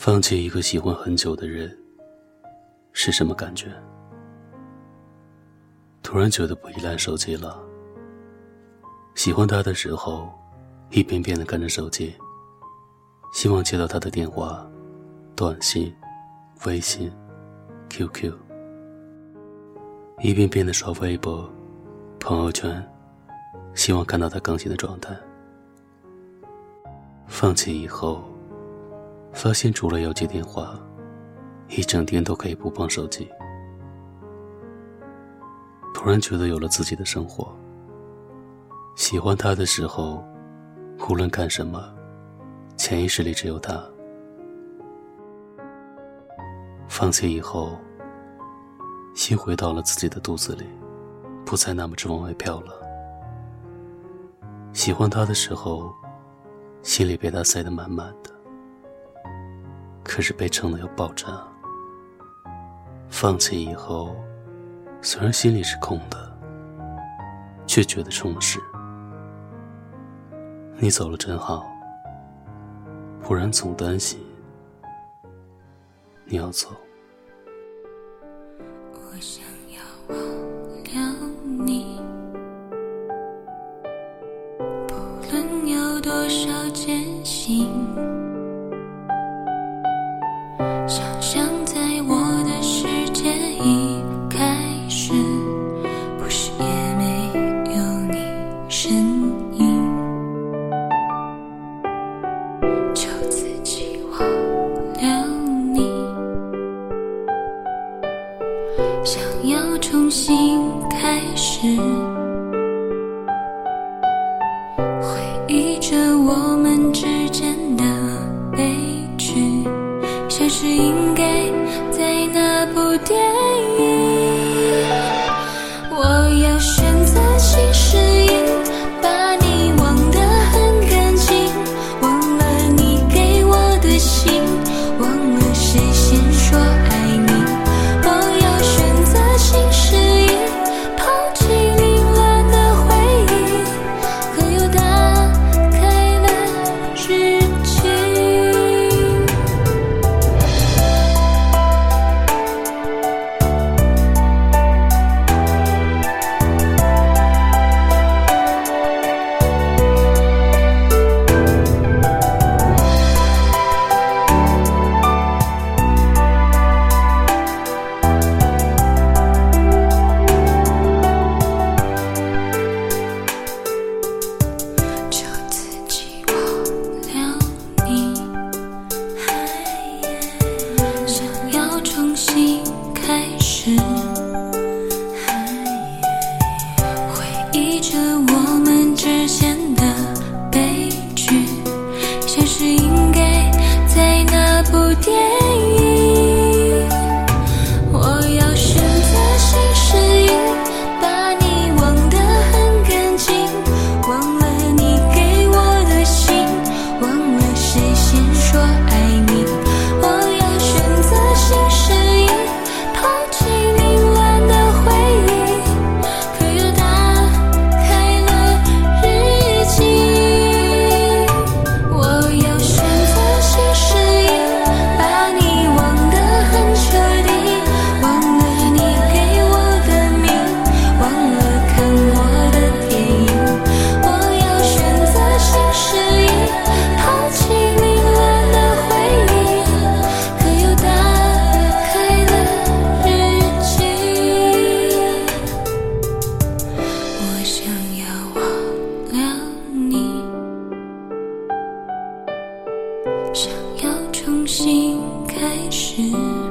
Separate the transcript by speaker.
Speaker 1: 放弃一个喜欢很久的人是什么感觉？突然觉得不依赖手机了。喜欢他的时候，一遍遍的看着手机，希望接到他的电话、短信、微信、QQ，一遍遍的刷微博、朋友圈，希望看到他更新的状态。放弃以后。发现除了要接电话，一整天都可以不碰手机。突然觉得有了自己的生活。喜欢他的时候，无论干什么，潜意识里只有他。放弃以后，心回到了自己的肚子里，不再那么直往外飘了。喜欢他的时候，心里被他塞得满满的。可是被撑的要爆炸。放弃以后，虽然心里是空的，却觉得充实。你走了真好，不然总担心你要走。
Speaker 2: 我想要忘了你，不论有多少艰辛。想象在我的世界一开始，不是也没有你身影，就自己忘了你，想要重新开始。想要重新开始。